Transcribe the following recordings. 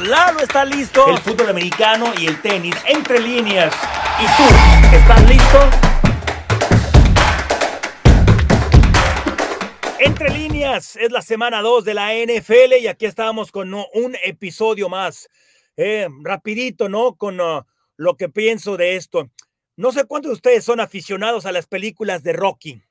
Lalo está listo. El fútbol americano y el tenis entre líneas. ¿Y tú? ¿Estás listo? Entre líneas es la semana 2 de la NFL y aquí estamos con un episodio más. Eh, rapidito, ¿no? Con uh, lo que pienso de esto. No sé cuántos de ustedes son aficionados a las películas de Rocky.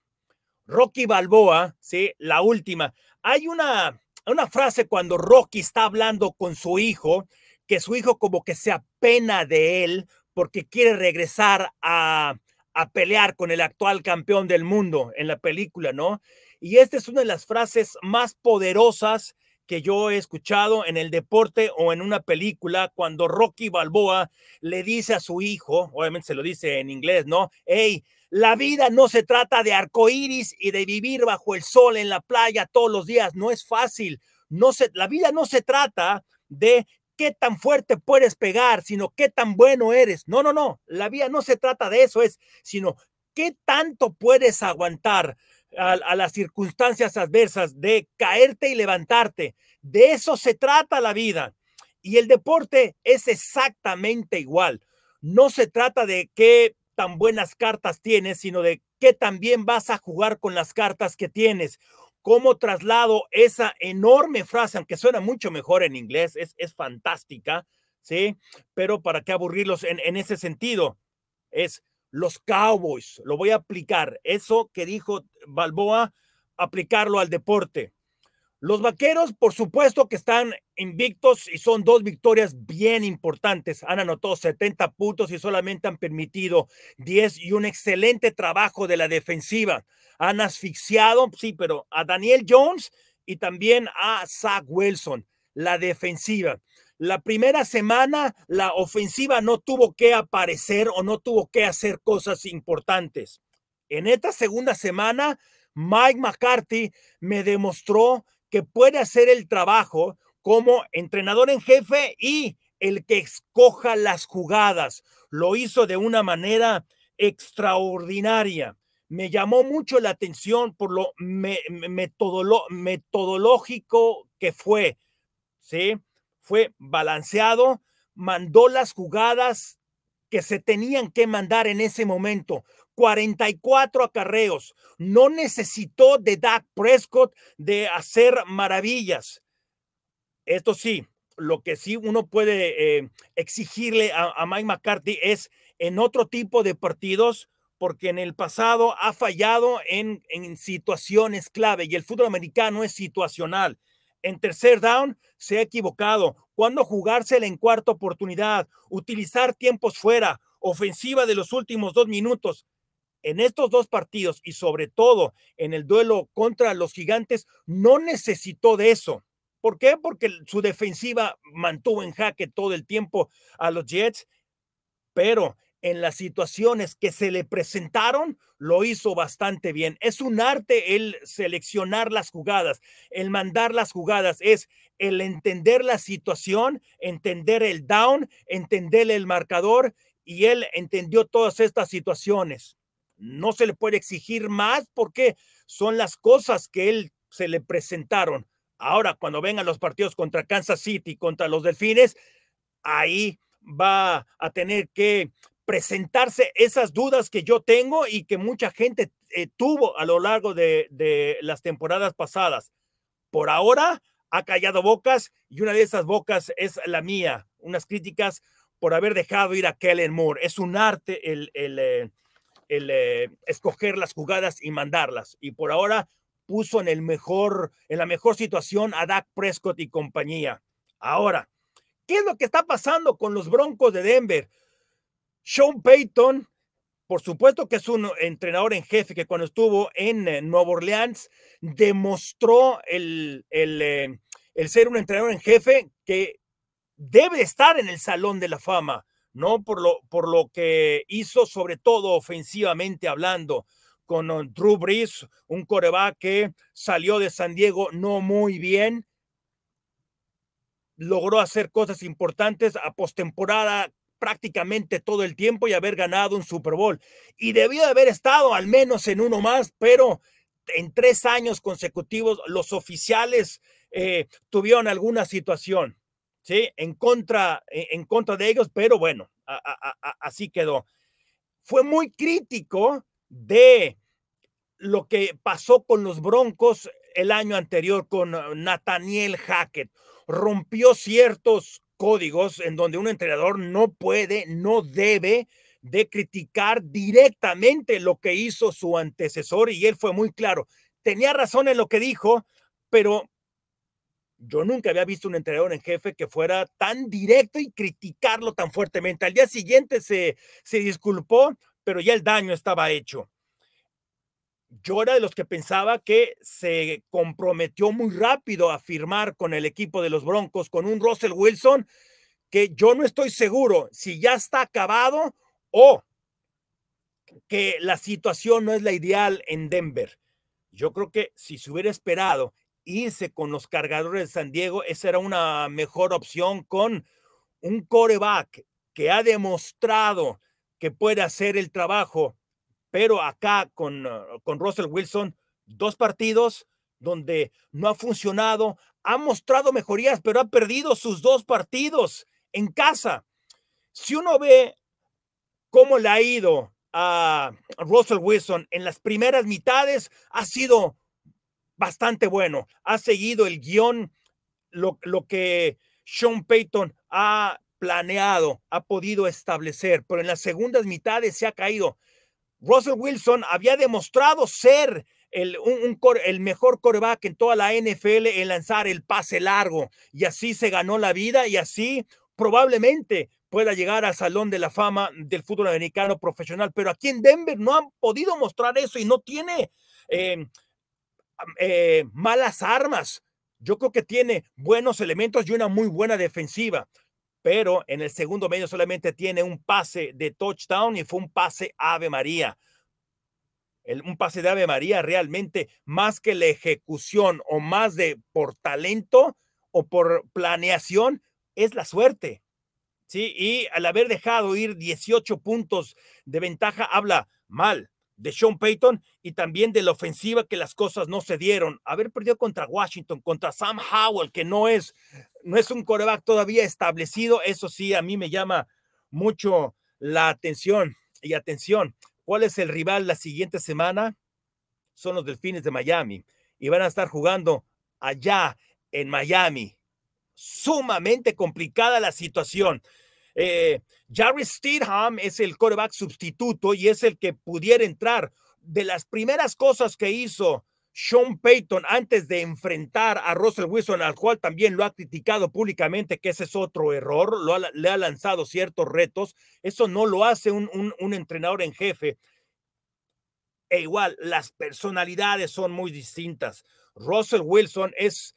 Rocky Balboa, sí, la última. Hay una, una frase cuando Rocky está hablando con su hijo, que su hijo como que se apena de él porque quiere regresar a, a pelear con el actual campeón del mundo en la película, ¿no? Y esta es una de las frases más poderosas que yo he escuchado en el deporte o en una película cuando Rocky Balboa le dice a su hijo, obviamente se lo dice en inglés, ¿no? Hey, la vida no se trata de arcoíris y de vivir bajo el sol en la playa todos los días. No es fácil. No se, la vida no se trata de qué tan fuerte puedes pegar, sino qué tan bueno eres. No, no, no. La vida no se trata de eso, es, sino qué tanto puedes aguantar a, a las circunstancias adversas de caerte y levantarte. De eso se trata la vida. Y el deporte es exactamente igual. No se trata de qué tan buenas cartas tienes, sino de qué también vas a jugar con las cartas que tienes. Cómo traslado esa enorme frase, aunque suena mucho mejor en inglés, es, es fantástica, ¿sí? Pero para qué aburrirlos en, en ese sentido, es los Cowboys, lo voy a aplicar. Eso que dijo Balboa, aplicarlo al deporte. Los vaqueros, por supuesto que están invictos y son dos victorias bien importantes. Han anotado 70 puntos y solamente han permitido 10 y un excelente trabajo de la defensiva. Han asfixiado, sí, pero a Daniel Jones y también a Zach Wilson, la defensiva. La primera semana la ofensiva no tuvo que aparecer o no tuvo que hacer cosas importantes. En esta segunda semana, Mike McCarthy me demostró que puede hacer el trabajo como entrenador en jefe y el que escoja las jugadas. Lo hizo de una manera extraordinaria. Me llamó mucho la atención por lo metodológico que fue. ¿sí? Fue balanceado, mandó las jugadas que se tenían que mandar en ese momento. 44 acarreos. No necesitó de Dak Prescott de hacer maravillas. Esto sí, lo que sí uno puede eh, exigirle a, Mike McCarthy es en otro tipo de partidos, porque en el pasado ha fallado en, en situaciones clave y el fútbol americano es situacional. En tercer down se ha equivocado. ¿Cuándo jugársela en cuarta oportunidad? Utilizar tiempos fuera, ofensiva de los últimos dos minutos en estos dos partidos y sobre todo en el duelo contra los gigantes, no necesitó de eso. ¿Por qué? Porque su defensiva mantuvo en jaque todo el tiempo a los Jets, pero en las situaciones que se le presentaron, lo hizo bastante bien. Es un arte el seleccionar las jugadas, el mandar las jugadas, es el entender la situación, entender el down, entender el marcador, y él entendió todas estas situaciones no se le puede exigir más porque son las cosas que él se le presentaron. Ahora, cuando vengan los partidos contra Kansas City, contra los Delfines, ahí va a tener que presentarse esas dudas que yo tengo y que mucha gente eh, tuvo a lo largo de, las temporadas pasadas. Por ahora ha callado bocas y una de esas bocas es la mía, unas críticas por haber dejado ir a Kellen Moore. Es un arte el, el, eh, el eh, escoger las jugadas y mandarlas. Y por ahora puso en el mejor, en la mejor situación a Dak Prescott y compañía. Ahora, ¿qué es lo que está pasando con los Broncos de Denver? Sean Payton, por supuesto que es un entrenador en jefe que cuando estuvo en eh, Nueva Orleans demostró el, el, eh, el ser un entrenador en jefe que debe estar en el Salón de la Fama ¿no? Por lo, por lo que hizo, sobre todo ofensivamente hablando, con uh, Drew Brees, un coreback que salió de San Diego no muy bien, logró hacer cosas importantes a postemporada prácticamente todo el tiempo y haber ganado un Super Bowl. Y debió de haber estado al menos en uno más, pero en tres años consecutivos los oficiales eh, tuvieron alguna situación. ¿Sí? En contra, e, en contra de ellos, pero bueno, así quedó. Fue muy crítico de lo que pasó con los Broncos el año anterior con Nathaniel Hackett. Rompió ciertos códigos en donde un entrenador no puede, no debe de criticar directamente lo que hizo su antecesor y él fue muy claro. Tenía razón en lo que dijo, pero yo nunca había visto un entrenador en jefe que fuera tan directo y criticarlo tan fuertemente. Al día siguiente se, se disculpó, pero ya el daño estaba hecho. Yo era de los que pensaba que se comprometió muy rápido a firmar con el equipo de los Broncos, con un Russell Wilson, que yo no estoy seguro si ya está acabado o que la situación no es la ideal en Denver. Yo creo que si se hubiera esperado irse con los cargadores de San Diego, esa era una mejor opción con un coreback que ha demostrado que puede hacer el trabajo, pero acá con, uh, con Russell Wilson, dos partidos donde no ha funcionado, ha mostrado mejorías, pero ha perdido sus dos partidos en casa. Si uno ve cómo le ha ido a Russell Wilson en las primeras mitades ha sido bastante bueno. Ha seguido el guion, lo, lo que Sean Payton ha planeado, ha podido establecer, pero en las segundas mitades se ha caído. Russell Wilson había demostrado ser el, un, el mejor coreback en toda la NFL en lanzar el pase largo y así se ganó la vida y así probablemente pueda llegar al Salón de la Fama del fútbol americano profesional, pero aquí en Denver no han podido mostrar eso y no tiene em, eh, malas armas. Yo creo que tiene buenos elementos y una muy buena defensiva, pero en el segundo medio solamente tiene un pase de touchdown y fue un pase Ave María. un pase de Ave María realmente más que la ejecución o más de por talento o por planeación es la suerte. ¿sí? Y al haber dejado ir 18 puntos de ventaja, habla mal de Sean Payton y también de la ofensiva que las cosas no se dieron. Haber perdido contra Washington, contra Sam Howell, que no es, no es un coreback todavía establecido, eso sí, a mí me llama mucho la atención. Y atención, ¿cuál es el rival la siguiente semana? Son los Delfines de Miami y van a estar jugando allá en Miami. Sumamente complicada la situación. Eh, Jarry Steedham es el coreback sustituto y es el que pudiera entrar. De las primeras cosas que hizo Sean Payton antes de enfrentar a Russell Wilson, al cual también lo ha criticado públicamente, que ese es otro error, lo le ha lanzado ciertos retos. Eso no lo hace un, un entrenador en jefe. E igual, las personalidades son muy distintas. Russell Wilson es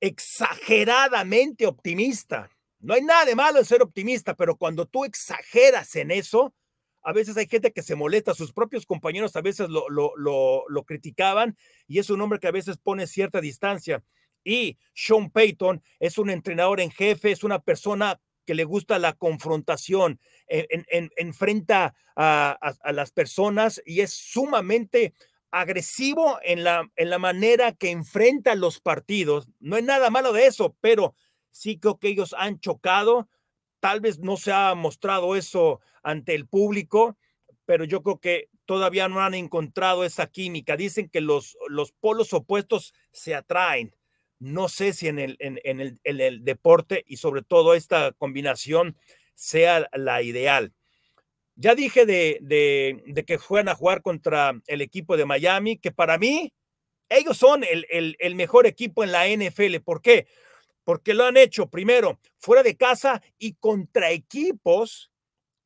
exageradamente optimista no hay nada de malo en ser optimista, pero cuando tú exageras en eso, a veces hay gente que se molesta, sus propios compañeros a veces lo, lo, criticaban y es un hombre que a veces pone cierta distancia. Y Sean Payton es un entrenador en jefe, es una persona que le gusta la confrontación, enfrenta a, las personas y es sumamente agresivo en la, en la manera que enfrenta los partidos. No hay nada malo de eso, pero sí creo que ellos han chocado. Tal vez no se ha mostrado eso ante el público, pero yo creo que todavía no han encontrado esa química. Dicen que los, los polos opuestos se atraen. No sé si en el, en, el, en el deporte y sobre todo esta combinación sea la ideal. Ya dije de, de, que fueran a jugar contra el equipo de Miami, que para mí ellos son el, el, mejor equipo en la NFL. ¿Por qué? Porque lo han hecho primero fuera de casa y contra equipos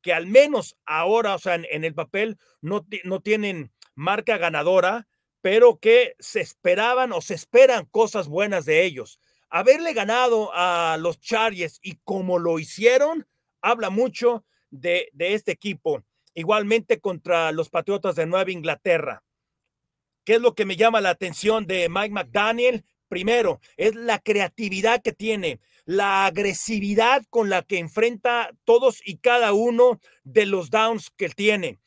que al menos ahora, o sea, en, el papel no, no tienen marca ganadora, pero que se esperaban o se esperan cosas buenas de ellos. Haberle ganado a los Chargers y como lo hicieron, habla mucho de, de este equipo. Igualmente contra los Patriotas de Nueva Inglaterra. ¿Qué es lo que me llama la atención de Mike McDaniel? Primero, es la creatividad que tiene, la agresividad con la que enfrenta todos y cada uno de los downs que tiene.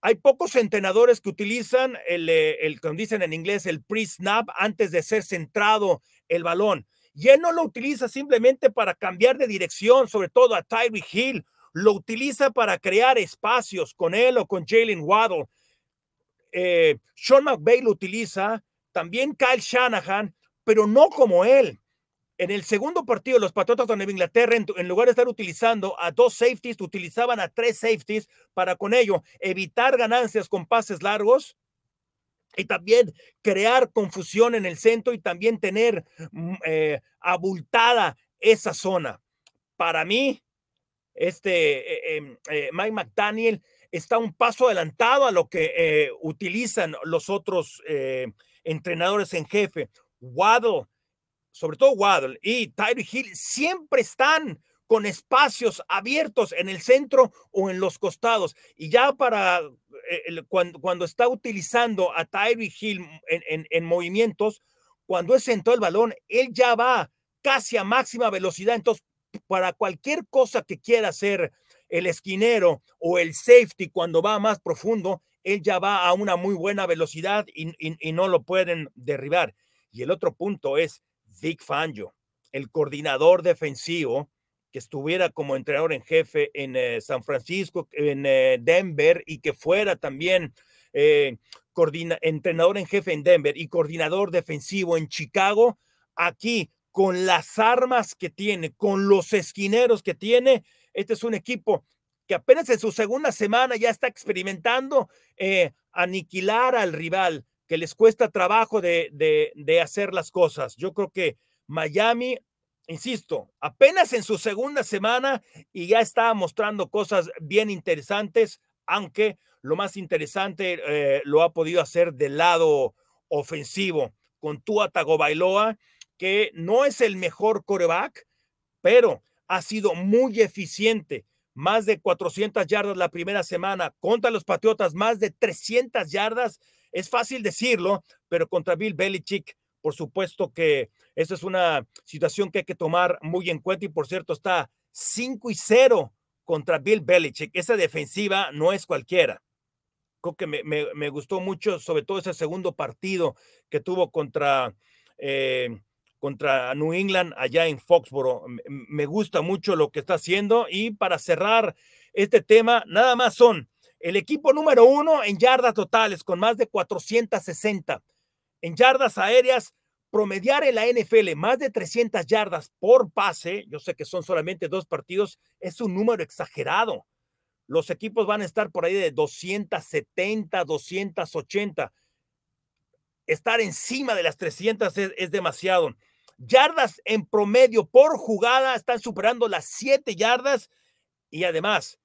Hay pocos entrenadores que utilizan el, eh, el como dicen en inglés, el pre-snap antes de ser centrado el balón. Y él no lo utiliza simplemente para cambiar de dirección, sobre todo a Tyree Hill. Lo utiliza para crear espacios con él o con Jalen Waddle. Eh, Sean McVay lo utiliza, también Kyle Shanahan, pero no como él. En el segundo partido, los Patriotas de Nueva Inglaterra, en, lugar de estar utilizando a dos safeties, utilizaban a tres safeties para con ello evitar ganancias con pases largos y también crear confusión en el centro y también tener mm, eh, abultada esa zona. Para mí, este eh, em, eh, Mike McDaniel está un paso adelantado a lo que utilizan los otros entrenadores en jefe. Waddle, sobre todo Waddle y Tyree Hill, siempre están con espacios abiertos en el centro o en los costados. Y ya para eh, cuando, cuando, está utilizando a Tyree Hill en, en, movimientos, cuando es sentó el balón, él ya va casi a máxima velocidad. Entonces, para cualquier cosa que quiera hacer el esquinero o el safety cuando va más profundo, él ya va a una muy buena velocidad y, y no lo pueden derribar. Y el otro punto es Vic Fangio, el coordinador defensivo que estuviera como entrenador en jefe en eh, San Francisco, en eh, Denver y que fuera también eh, entrenador en jefe en Denver y coordinador defensivo en Chicago, aquí con las armas que tiene, con los esquineros que tiene, este es un equipo que apenas en su segunda semana ya está experimentando aniquilar al rival, que les cuesta trabajo de, de hacer las cosas. Yo creo que Miami insisto, apenas en su segunda semana y ya está mostrando cosas bien interesantes, aunque lo más interesante eh, lo ha podido hacer del lado ofensivo con Tua Tagovailoa, que no es el mejor coreback, pero ha sido muy eficiente. Más de 400 yardas la primera semana contra los Patriotas, más de 300 yardas. Es fácil decirlo, pero contra Bill Belichick, por supuesto que esa es una situación que hay que tomar muy en cuenta y por cierto está 5 y 0 contra Bill Belichick. Esa defensiva no es cualquiera. Creo que me, gustó mucho, sobre todo ese segundo partido que tuvo contra, eh, contra New England allá en Foxboro. Me gusta mucho lo que está haciendo y para cerrar este tema, nada más son el equipo número uno en yardas totales con más de 460. En yardas aéreas promediar en la NFL más de 300 yardas por pase, yo sé que son solamente dos partidos, es un número exagerado. Los equipos van a estar por ahí de 270, 280. Estar encima de las 300 es, demasiado. Yardas en promedio por jugada están superando las 7 yardas. Y además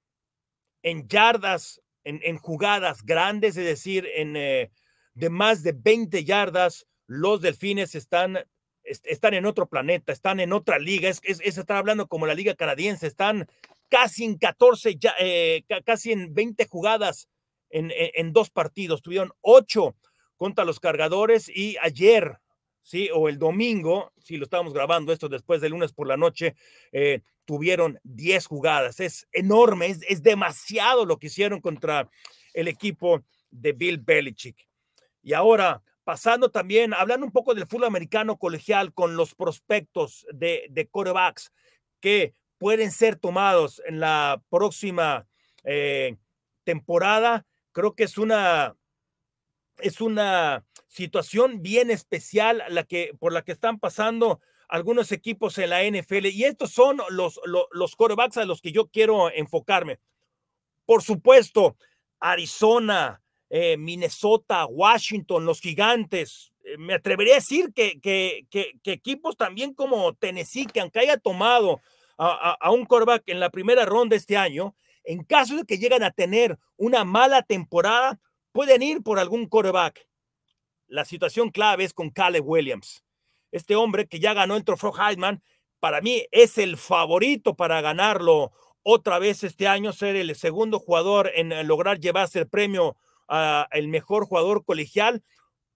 en yardas, en, jugadas grandes, es decir, en eh, de más de 20 yardas, los delfines están, están en otro planeta, están en otra liga, es, es, estar hablando como la liga canadiense, están casi en 14, eh, casi en 20 jugadas en, en, dos partidos, tuvieron 8 contra los cargadores y ayer, sí, o el domingo, si lo estábamos grabando esto después del lunes por la noche, eh, tuvieron 10 jugadas, es enorme, es, es demasiado lo que hicieron contra el equipo de Bill Belichick. Y ahora pasando también, hablando un poco del fútbol americano colegial con los prospectos de, de corebacks que pueden ser tomados en la próxima eh, temporada, creo que es una, es una situación bien especial la que, por la que están pasando algunos equipos en la NFL. Y estos son los, los, los corebacks a los que yo quiero enfocarme. Por supuesto, Arizona, eh, Minnesota, Washington, los gigantes. Eh, me atrevería a decir que, que, equipos también como Tennessee, que aunque haya tomado a, un quarterback en la primera ronda este año, en caso de que lleguen a tener una mala temporada, pueden ir por algún quarterback. La situación clave es con Caleb Williams. Este hombre que ya ganó el trofeo Heisman, para mí es el favorito para ganarlo otra vez este año, ser el segundo jugador en lograr llevarse el premio el mejor jugador colegial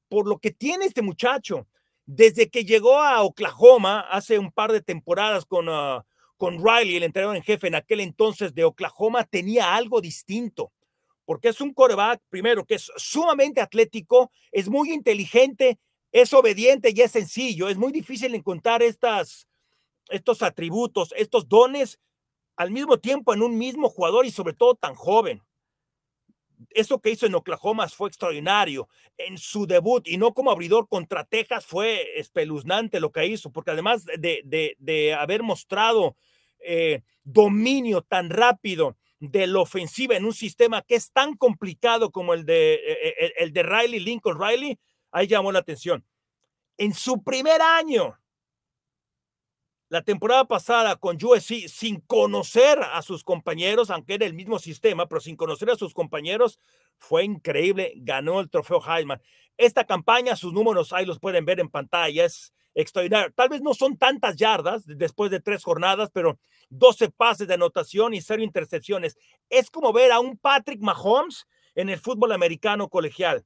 por lo que tiene este muchacho. Desde que llegó a Oklahoma hace un par de temporadas con, ah, con Riley, el entrenador en jefe en aquel entonces de Oklahoma, tenía algo distinto, porque es un coreback, primero, que es sumamente atlético, es muy inteligente es obediente y es sencillo. Es muy difícil encontrar estas, estos atributos, estos dones al mismo tiempo en un mismo jugador y sobre todo tan joven. Eso que hizo en Oklahoma fue extraordinario. En su debut y no como abridor contra Texas fue espeluznante lo que hizo, porque además de, haber mostrado eh, dominio tan rápido de la ofensiva en un sistema que es tan complicado como el de, eh, eh, el de Riley, Lincoln Riley, ahí llamó la atención. En su primer año, la temporada pasada con USC, sin conocer a sus compañeros, aunque era el mismo sistema, pero sin conocer a sus compañeros, fue increíble. Ganó el trofeo Heisman. Esta campaña, sus números ahí los pueden ver en pantalla, es extraordinario. Tal vez no son tantas yardas después de tres jornadas, pero 12 pases de anotación y cero intercepciones. Es como ver a un Patrick Mahomes en el fútbol americano colegial.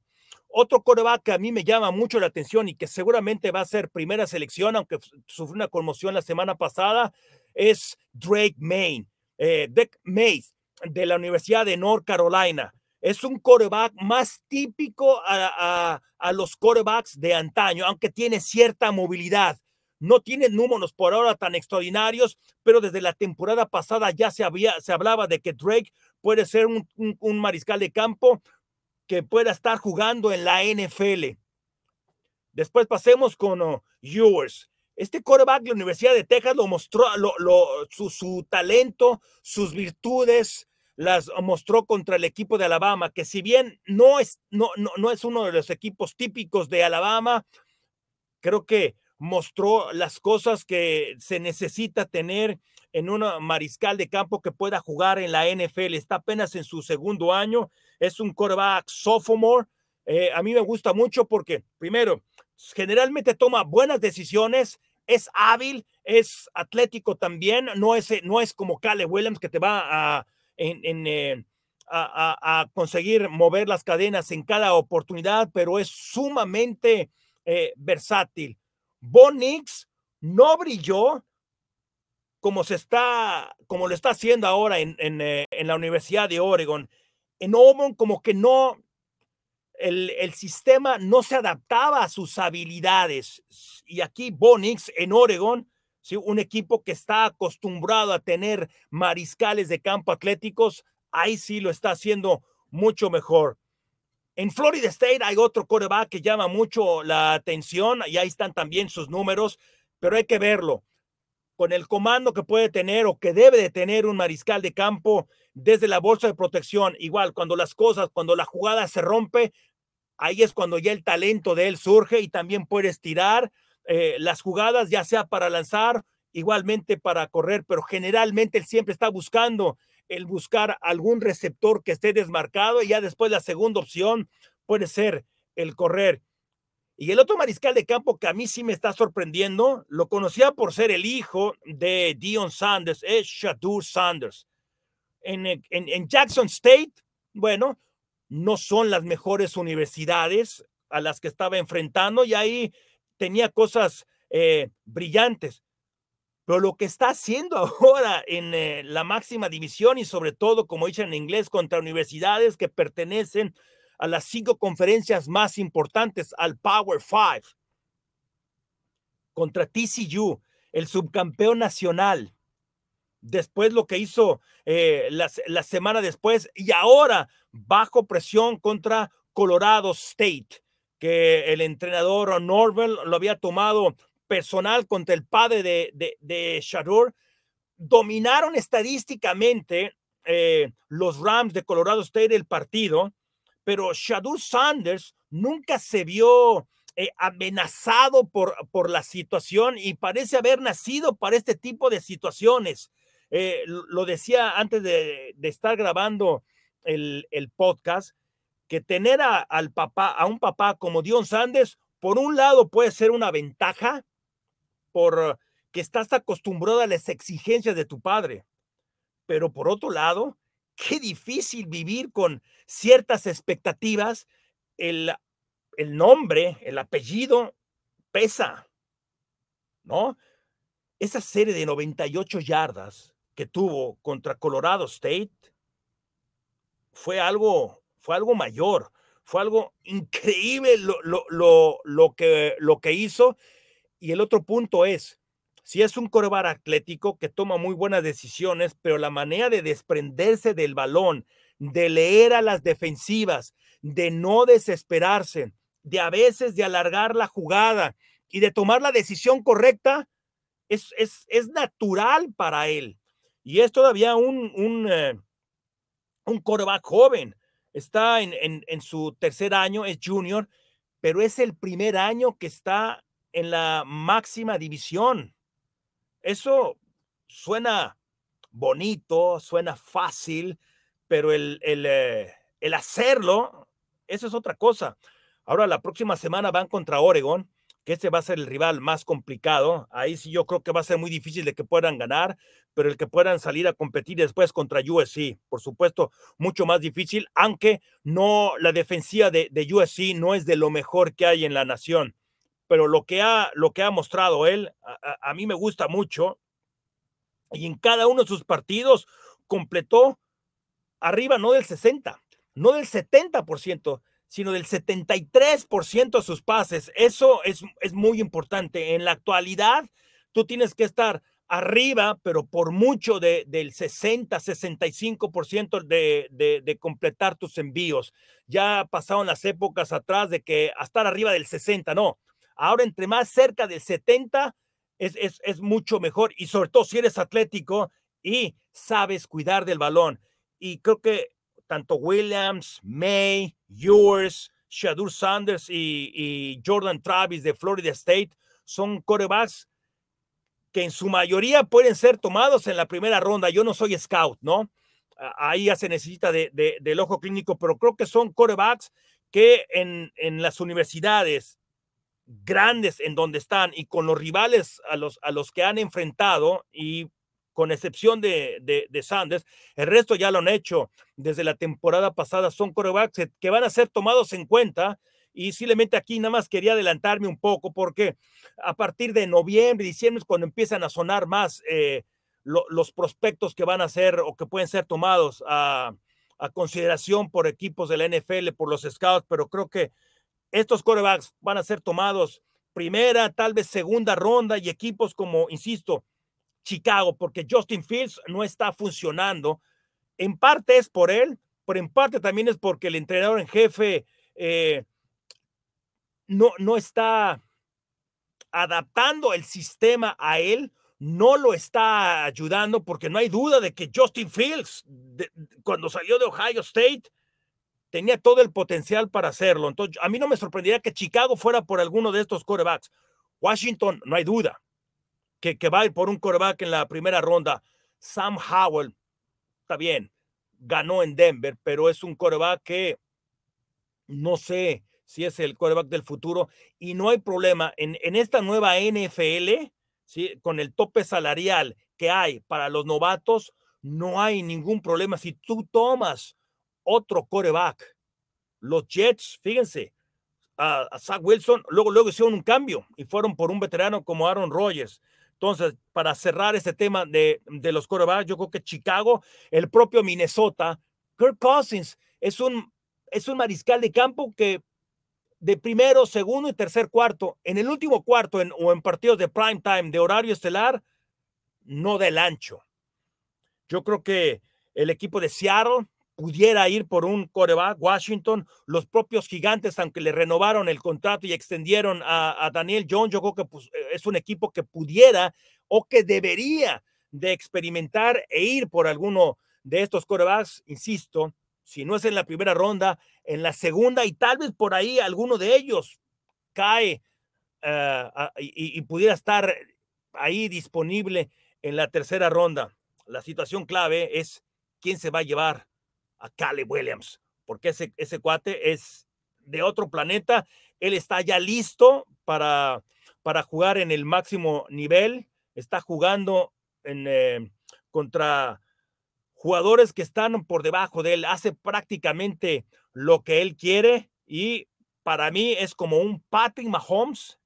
Otro coreback que a mí me llama mucho la atención y que seguramente va a ser primera selección, aunque sufrió una conmoción la semana pasada, es Drake May, eh, Mays de la Universidad de North Carolina. Es un coreback más típico a, los corebacks de antaño, aunque tiene cierta movilidad. No tiene números por ahora tan extraordinarios, pero desde la temporada pasada ya se, había, se hablaba de que Drake puede ser un, mariscal de campo que pueda estar jugando en la NFL. Después pasemos con uh, Ewers. Este de la Universidad de Texas lo mostró, su, talento, sus virtudes, las mostró contra el equipo de Alabama, que si bien no es, no, no es uno de los equipos típicos de Alabama, creo que mostró las cosas que se necesita tener en un mariscal de campo que pueda jugar en la NFL. Está apenas en su segundo año, es un quarterback sophomore. Eh, a mí me gusta mucho porque, primero, generalmente toma buenas decisiones, es hábil, es atlético también, no es, no es como Cale Williams que te va a, eh, a, conseguir mover las cadenas en cada oportunidad, pero es sumamente eh, versátil. Bonix no brilló como se está, como lo está haciendo ahora en, eh, en, la Universidad de Oregon. En Auburn, como que no, el, el, sistema no se adaptaba a sus habilidades. Y aquí Bonix en Oregon, ¿sí? un equipo que está acostumbrado a tener mariscales de campo atléticos, ahí sí lo está haciendo mucho mejor. En Florida State hay otro coreback que llama mucho la atención y ahí están también sus números, pero hay que verlo. Con el comando que puede tener o que debe de tener un mariscal de campo desde la bolsa de protección, igual cuando las cosas, cuando la jugada se rompe, ahí es cuando ya el talento de él surge y también puede estirar eh, las jugadas, ya sea para lanzar, igualmente para correr, pero generalmente él siempre está buscando el buscar algún receptor que esté desmarcado y ya después la segunda opción puede ser el correr. Y el otro mariscal de campo que a mí sí me está sorprendiendo, lo conocía por ser el hijo de Dion Sanders, es Shadur Sanders. En, en, Jackson State, bueno, no son las mejores universidades a las que estaba enfrentando y ahí tenía cosas eh, brillantes. Pero lo que está haciendo ahora en eh, la máxima división y sobre todo, como dicen en inglés, contra universidades que pertenecen a las cinco conferencias más importantes, al Power Five, contra TCU, el subcampeón nacional. Después lo que hizo eh, la, la semana después y ahora bajo presión contra Colorado State, que el entrenador Norvell lo había tomado personal contra el padre de, de, Shadur, dominaron estadísticamente eh, los Rams de Colorado State el partido, pero Shadur Sanders nunca se vio eh, amenazado por, por la situación y parece haber nacido para este tipo de situaciones. Eh, lo decía antes de, estar grabando el, el, podcast, que tener a, al papá, a un papá como Dion Sanders, por un lado puede ser una ventaja, por que estás acostumbrado a las exigencias de tu padre. Pero por otro lado, qué difícil vivir con ciertas expectativas. El, el nombre, el apellido pesa, ¿no? Esa serie de 98 yardas que tuvo contra Colorado State fue algo, fue algo mayor, Fue algo increíble lo, lo, lo, que, lo que hizo. Y el otro punto es, si es un corebar atlético que toma muy buenas decisiones, pero la manera de desprenderse del balón, de leer a las defensivas, de no desesperarse, de a veces de alargar la jugada y de tomar la decisión correcta, es, es, es natural para él. Y es todavía un, un, eh, joven. Está en, en, en su tercer año, es junior, pero es el primer año que está en la máxima división. Eso suena bonito, suena fácil, pero el, el, eh, el, hacerlo, eso es otra cosa. Ahora la próxima semana van contra Oregon, que este va a ser el rival más complicado. Ahí sí yo creo que va a ser muy difícil de que puedan ganar, pero el que puedan salir a competir después contra USC, por supuesto, mucho más difícil, aunque no, la defensiva de, de USC no es de lo mejor que hay en la nación pero lo que ha, lo que ha mostrado él, a, mí me gusta mucho. Y en cada uno de sus partidos completó arriba no del 60, no del 70%, sino del 73% de sus pases. Eso es, es muy importante. En la actualidad, tú tienes que estar arriba, pero por mucho de, del 60, 65% de, de, de completar tus envíos. Ya pasaron las épocas atrás de que estar arriba del 60, no. Ahora, entre más cerca del 70, es, es, es mucho mejor. Y sobre todo si eres atlético y sabes cuidar del balón. Y creo que tanto Williams, May, Ewers, Shadur Sanders y, y, Jordan Travis de Florida State son corebacks que en su mayoría pueden ser tomados en la primera ronda. Yo no soy scout, ¿no? Ahí ya se necesita de, de, del ojo clínico, pero creo que son corebacks que en, en las universidades grandes en donde están y con los rivales a los, a los que han enfrentado y con excepción de, de, Sanders, el resto ya lo han hecho desde la temporada pasada, son corebacks que van a ser tomados en cuenta y simplemente aquí nada más quería adelantarme un poco porque a partir de noviembre, diciembre es cuando empiezan a sonar más eh, lo, los prospectos que van a ser o que pueden ser tomados a, a consideración por equipos de la NFL, por los scouts, pero creo que estos corebacks van a ser tomados primera, tal vez segunda ronda y equipos como, insisto, Chicago, porque Justin Fields no está funcionando. En parte es por él, pero en parte también es porque el entrenador en jefe eh, no, no está adaptando el sistema a él, no lo está ayudando, porque no hay duda de que Justin Fields, cuando salió de Ohio State, tenía todo el potencial para hacerlo. Entonces, a mí no me sorprendería que Chicago fuera por alguno de estos corebacks. Washington, no hay duda, que, que va a ir por un coreback en la primera ronda. Sam Howell, está bien, ganó en Denver, pero es un coreback que no sé si es el coreback del futuro y no hay problema. En, en esta nueva NFL, ¿sí? con el tope salarial que hay para los novatos, no hay ningún problema. Si tú tomas otro coreback. Los Jets, fíjense, a, a, Zach Wilson, luego, luego hicieron un cambio y fueron por un veterano como Aaron Rodgers. Entonces, para cerrar este tema de, de los corebacks, yo creo que Chicago, el propio Minnesota, Kirk Cousins es un, es un mariscal de campo que de primero, segundo y tercer cuarto, en el último cuarto en, o en partidos de prime time, de horario estelar, no del ancho. Yo creo que el equipo de Seattle pudiera ir por un coreback. Washington, los propios gigantes, aunque le renovaron el contrato y extendieron a, a Daniel Jones, yo creo que pues, e, es un equipo que pudiera o que debería de experimentar e ir por alguno de estos corebacks, insisto, si no es en la primera ronda, en la segunda y tal vez por ahí alguno de ellos cae y, y pudiera estar ahí disponible en la tercera ronda. La situación clave es quién se va a llevar a Caleb Williams, porque ese, ese cuate es de otro planeta. Él está ya listo para, para jugar en el máximo nivel. Está jugando en, eh, contra jugadores que están por debajo de él. Hace prácticamente lo que él quiere y para mí es como un Patrick Mahomes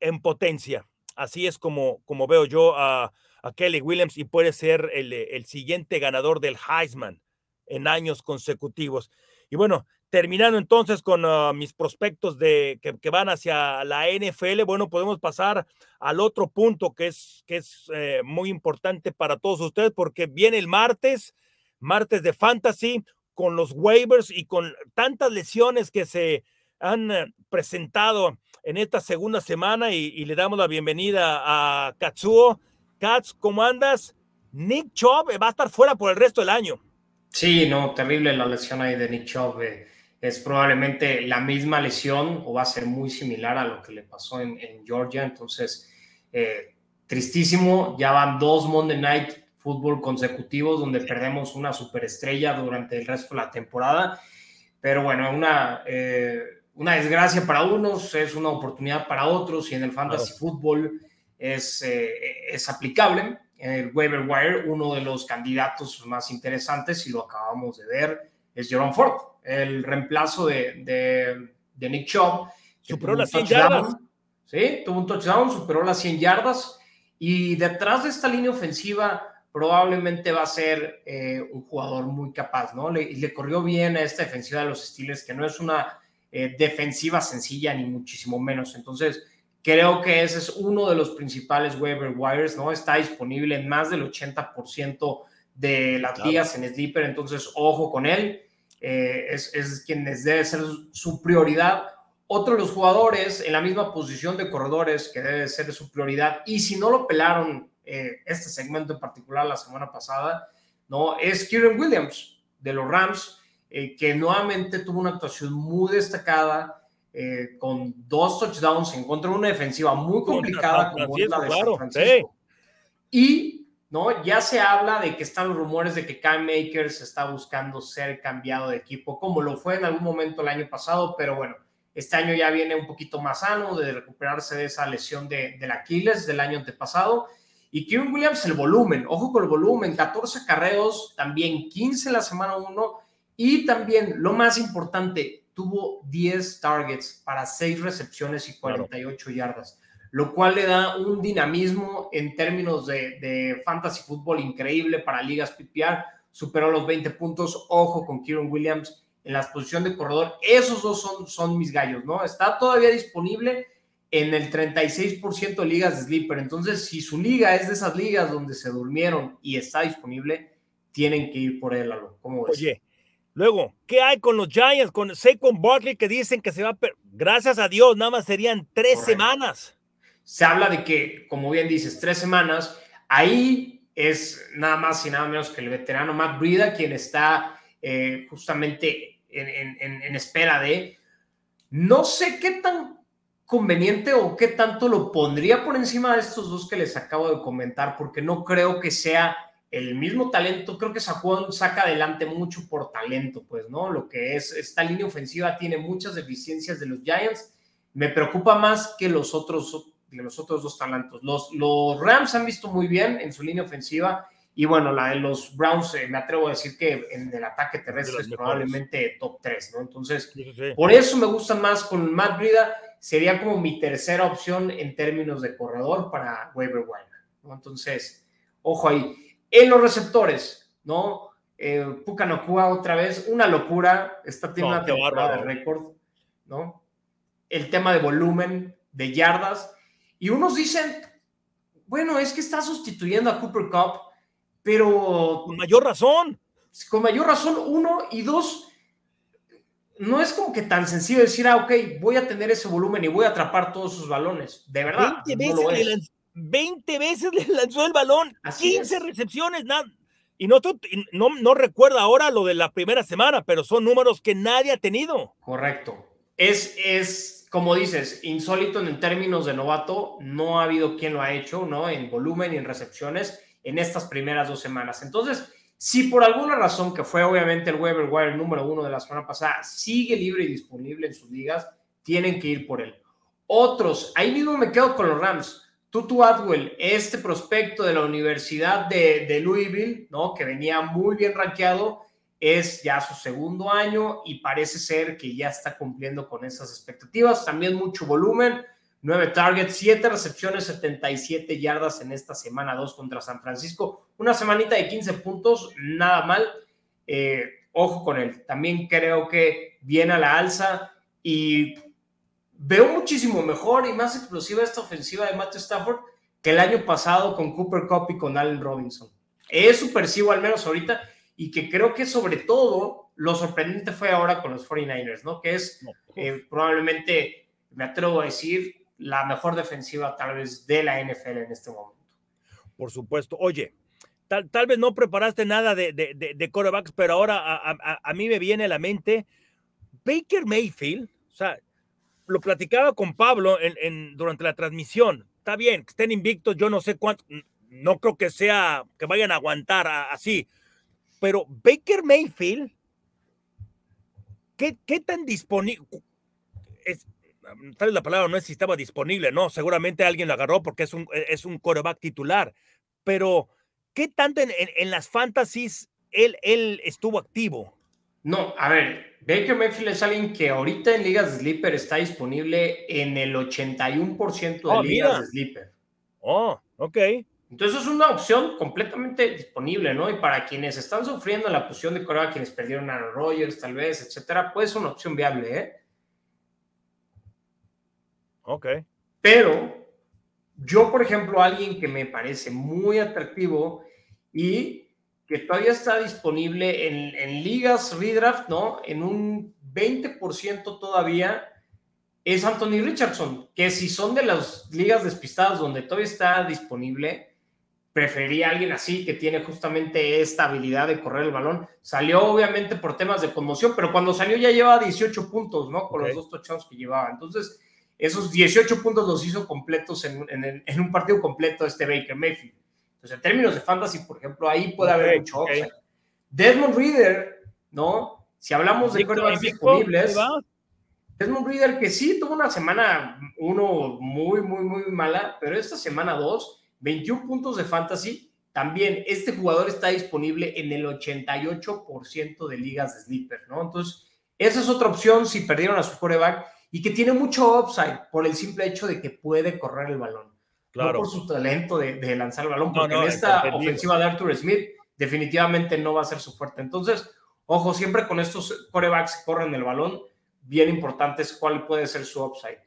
en potencia. Así es como, como veo yo a, a Kelly Williams y puede ser el, el siguiente ganador del Heisman en años consecutivos. Y bueno, terminando entonces con uh, mis prospectos de, que, que, van hacia la NFL, bueno, podemos pasar al otro punto que es, que es eh, muy importante para todos ustedes porque viene el martes, martes de fantasy, con los waivers y con tantas lesiones que se han eh, presentado en esta segunda semana y, y, le damos la bienvenida a Katsuo. Kats, ¿cómo andas? Nick Chubb va a estar fuera por el resto del año. Sí, no, terrible la lesión ahí de Nick Chubb. Eh, es probablemente la misma lesión o va a ser muy similar a lo que le pasó en, en Georgia. Entonces, eh, tristísimo. Ya van dos Monday Night Football consecutivos donde perdemos una superestrella durante el resto de la temporada. Pero bueno, una, eh, una desgracia para unos, es una oportunidad para otros y en el fantasy claro. fútbol es, eh, es aplicable. En el waiver wire, uno de los candidatos más interesantes, y lo acabamos de ver, es Jerome Ford, el reemplazo de, de, de Nick Chubb. Superó las 100 yardas. Sí, tuvo un touchdown, superó las 100 yardas. Y detrás de esta línea ofensiva probablemente va a ser eh, un jugador muy capaz, ¿no? Le, le, corrió bien a esta defensiva de los Steelers, que no es una eh, defensiva sencilla, ni muchísimo menos. Entonces, creo que ese es uno de los principales waiver wires, ¿no? Está disponible en más del 80% de las claro. ligas en Sleeper, entonces ojo con él. Eh, es, es, quien debe ser su prioridad. Otro de los jugadores en la misma posición de corredores que debe ser su prioridad, y si no lo pelaron eh, este segmento en particular la semana pasada, ¿no? es Kieran Williams de los Rams, eh, que nuevamente tuvo una actuación muy destacada. Eh, con dos touchdowns en contra de una defensiva muy complicada como es la de San Francisco. Y ¿no? Ya se habla de que están los rumores de que Cam Makers está buscando ser cambiado de equipo, como lo fue en algún momento el año pasado, pero bueno, este año ya viene un poquito más sano de recuperarse de esa lesión de, del Aquiles del año antepasado. Y Kieran Williams, el volumen, ojo con el volumen, 14 carreos, también 15 en la semana 1 y también lo más importante, tuvo 10 targets para 6 recepciones y 48 claro. yardas, lo cual le da un dinamismo en términos de, de fantasy fútbol increíble para ligas PPR. Superó los 20 puntos. Ojo con Kieran Williams en la posición de corredor. Esos dos son, son mis gallos, ¿no? Está todavía disponible en el 36% de ligas de Sleeper. Entonces, si su liga es de esas ligas donde se durmieron y está disponible, tienen que ir por él, ¿Cómo ves? Oye, Luego, ¿qué hay con los Giants, con Saquon Barkley que dicen que se va a... Gracias a Dios, nada más serían tres Correcto. semanas. Se habla de que, como bien dices, tres semanas. Ahí es nada más y nada menos que el veterano Matt Brida quien está eh, justamente en, en, en, espera de... No sé qué tan conveniente o qué tanto lo pondría por encima de estos dos que les acabo de comentar, porque no creo que sea el mismo talento, creo que Saquon saca adelante mucho por talento, pues, ¿no? Lo que es esta línea ofensiva tiene muchas deficiencias de los Giants. Me preocupa más que los otros, que los otros dos talentos. Los, los Rams han visto muy bien en su línea ofensiva y bueno, la de los Browns, eh, me atrevo a decir que en el ataque terrestre es probablemente top 3, ¿no? Entonces, sí, sí. por eso me gusta más con Matt Brida, sería como mi tercera opción en términos de corredor para waiver wire, ¿no? Entonces, ojo ahí. En los receptores, ¿no? Eh, Puka Nakua otra vez, una locura, está teniendo no, una temporada de récord, ¿no? El tema de volumen, de yardas, y unos dicen, bueno, es que está sustituyendo a Cooper Cup, pero... Con mayor razón. Con mayor razón, uno, y dos, no es como que tan sencillo decir, ah, ok, voy a tener ese volumen y voy a atrapar todos sus balones, de verdad. 20 veces, no le, lanzó, 20 veces le lanzó el balón, Así 15 es. recepciones, nada. Y no, no, no recuerda ahora lo de la primera semana, pero son números que nadie ha tenido. Correcto. Es, es, como dices, insólito en términos de novato. No ha habido quien lo ha hecho, ¿no? En volumen y en recepciones en estas primeras dos semanas. Entonces, si por alguna razón, que fue obviamente el waiver wire número uno de la semana pasada, sigue libre y disponible en sus ligas, tienen que ir por él. Otros, ahí mismo me quedo con los Rams. Tutu Atwell, este prospecto de la Universidad de, Louisville, ¿no? que venía muy bien rankeado, es ya su segundo año y parece ser que ya está cumpliendo con esas expectativas. También mucho volumen, 9 targets, 7 recepciones, 77 yardas en esta semana 2 contra San Francisco. Una semanita de 15 puntos, nada mal. Eh, ojo con él. También creo que viene a la alza y veo muchísimo mejor y más explosiva esta ofensiva de Matthew Stafford que el año pasado con Cooper Cup y con Allen Robinson. Eso percibo al menos ahorita y que creo que sobre todo lo sorprendente fue ahora con los 49ers, ¿no? Que es eh, probablemente, me atrevo a decir, la mejor defensiva tal vez de la NFL en este momento. Por supuesto. Oye, tal, tal vez no preparaste nada de, de, de, corebacks, pero ahora a, a, mí me viene a la mente Baker Mayfield, o sea, lo platicaba con Pablo en, en, durante la transmisión. Está bien, que estén invictos, yo no sé cuánto, no creo que sea, que vayan a aguantar así, pero Baker Mayfield, ¿qué, qué tan disponible? Tal vez la palabra no es si estaba disponible, no, seguramente alguien lo agarró porque es un, es un coreback titular, pero ¿qué tanto en, en, las fantasies él, él estuvo activo? No, a ver, Baker Mayfield es alguien que ahorita en ligas de sleeper está disponible en el 81% de ligas de sleeper. Oh, ok. Entonces es una opción completamente disponible, ¿no? Y para quienes están sufriendo la posición de coreback, quienes perdieron a Rogers, tal vez, etcétera, puede ser una opción viable, ¿eh? Ok. Pero yo, por ejemplo, alguien que me parece muy atractivo y que todavía está disponible en, ligas redraft, ¿no? En un 20% todavía, es Anthony Richardson, que si son de las ligas despistadas donde todavía está disponible, preferiría a alguien así que tiene justamente esta habilidad de correr el balón. Salió obviamente por temas de conmoción, pero cuando salió ya llevaba 18 puntos, ¿no? Con los dos touchdowns que llevaba. Entonces, esos 18 puntos los hizo completos en, en, un partido completo este Baker Mayfield. Entonces, en términos de fantasy, por ejemplo, ahí puede haber mucho upside. Desmond Reader, ¿no? Si hablamos de quarterbacks disponibles, Desmond Reader que sí tuvo una semana uno muy, muy, muy mala, pero esta semana dos, 21 puntos de fantasy. También este jugador está disponible en el 88% de ligas de sleeper, ¿no? Entonces, esa es otra opción si perdieron a su quarterback y que tiene mucho upside por el simple hecho de que puede correr el balón. Claro. No por su talento de, lanzar el balón, porque en esta ofensiva de Arthur Smith definitivamente no va a ser su fuerte. Entonces, ojo, siempre con estos corebacks que corren el balón, bien importante es cuál puede ser su upside.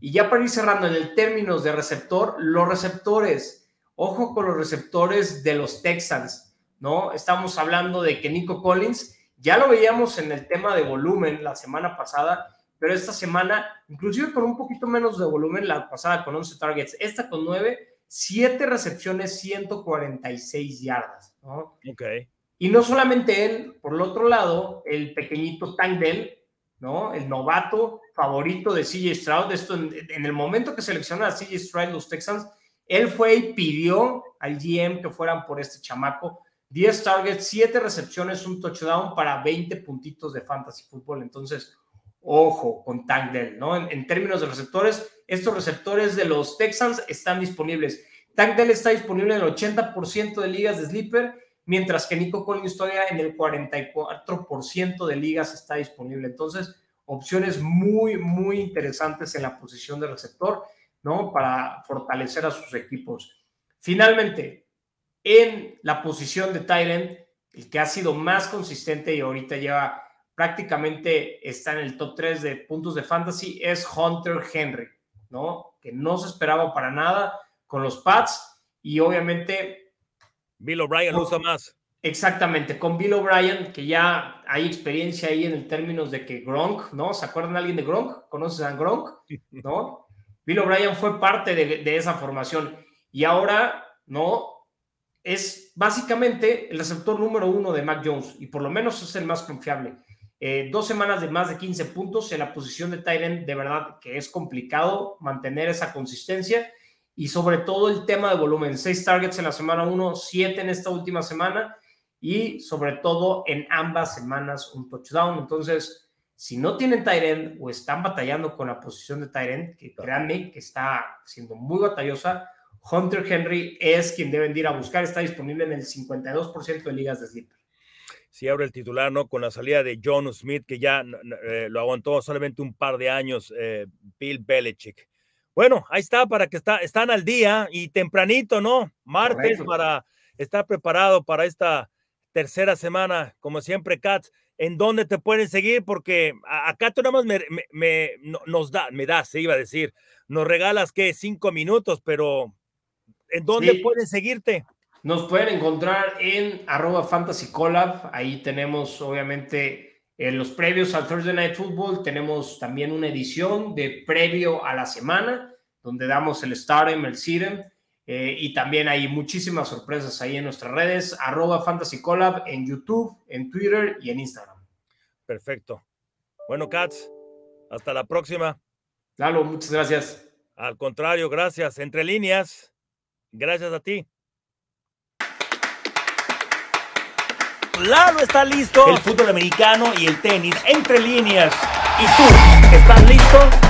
Y ya para ir cerrando, en el términos de receptor, los receptores, ojo con los receptores de los Texans, ¿no? Estamos hablando de que Nico Collins, ya lo veíamos en el tema de volumen la semana pasada, pero esta semana, inclusive con un poquito menos de volumen, la pasada con 11 targets, esta con 9, 7 recepciones, 146 yardas, ¿no? Ok. Y no solamente él, por el otro lado, el pequeñito Tank Dell, ¿no? El novato favorito de CJ Stroud. Esto en, el momento que seleccionaron a CJ Stroud los Texans, él fue y pidió al GM que fueran por este chamaco. 10 targets, 7 recepciones, un touchdown para 20 puntitos de fantasy fútbol. Entonces, ojo con Tank Dell, ¿no? En, términos de receptores, estos receptores de los Texans están disponibles. Tank Dell está disponible en el 80% de ligas de sleeper, mientras que Nico Collins todavía en el 44% de ligas está disponible. Entonces, opciones muy, muy interesantes en la posición de receptor, ¿no? Para fortalecer a sus equipos. Finalmente, en la posición de Tyrant, el que ha sido más consistente y ahorita lleva prácticamente está en el top 3 de puntos de fantasy, es Hunter Henry, ¿no? Que no se esperaba para nada con los Pats y obviamente... Bill O'Brien usa más. Exactamente, con Bill O'Brien, que ya hay experiencia ahí en el términos de que Gronk, ¿no? ¿Se acuerdan de alguien de Gronk? ¿Conoces a Gronk? ¿No? Bill O'Brien fue parte de, de esa formación y ahora, ¿no? Es básicamente el receptor número uno de Mac Jones y por lo menos es el más confiable. Eh, dos semanas de más de 15 puntos en la posición de Tyrant, de verdad que es complicado mantener esa consistencia y sobre todo el tema de volumen, seis targets en la semana 1, siete en esta última semana y sobre todo en ambas semanas un touchdown. Entonces, si no tienen Tyrant o están batallando con la posición de Tyrant, que créanme que está siendo muy batallosa, Hunter Henry es quien deben ir a buscar, está disponible en el 52% de ligas de sleeper si abre el titular, ¿no? Con la salida de John Smith, que ya eh, lo aguantó solamente un par de años, eh, Bill Belichick. Bueno, ahí está, para que está, están al día y tempranito, ¿no? Martes para estar preparado para esta tercera semana, como siempre, Katz. en dónde te pueden seguir, porque acá tú nada más me, nos da, me das, se iba a decir, nos regalas que cinco minutos, pero ¿en dónde pueden seguirte? Nos pueden encontrar en arroba fantasy collab, ahí tenemos obviamente en los previos al Thursday Night Football, tenemos también una edición de previo a la semana, donde damos el Stardom, el Siren, eh, y también hay muchísimas sorpresas ahí en nuestras redes, arroba Fantasy Collab en YouTube, en Twitter y en Instagram. Perfecto. Bueno, Katz, hasta la próxima. Lalo, muchas gracias. Al contrario, gracias. Entre líneas, gracias a ti. Lalo está listo. El fútbol americano y el tenis entre líneas. ¿Y tú estás listo?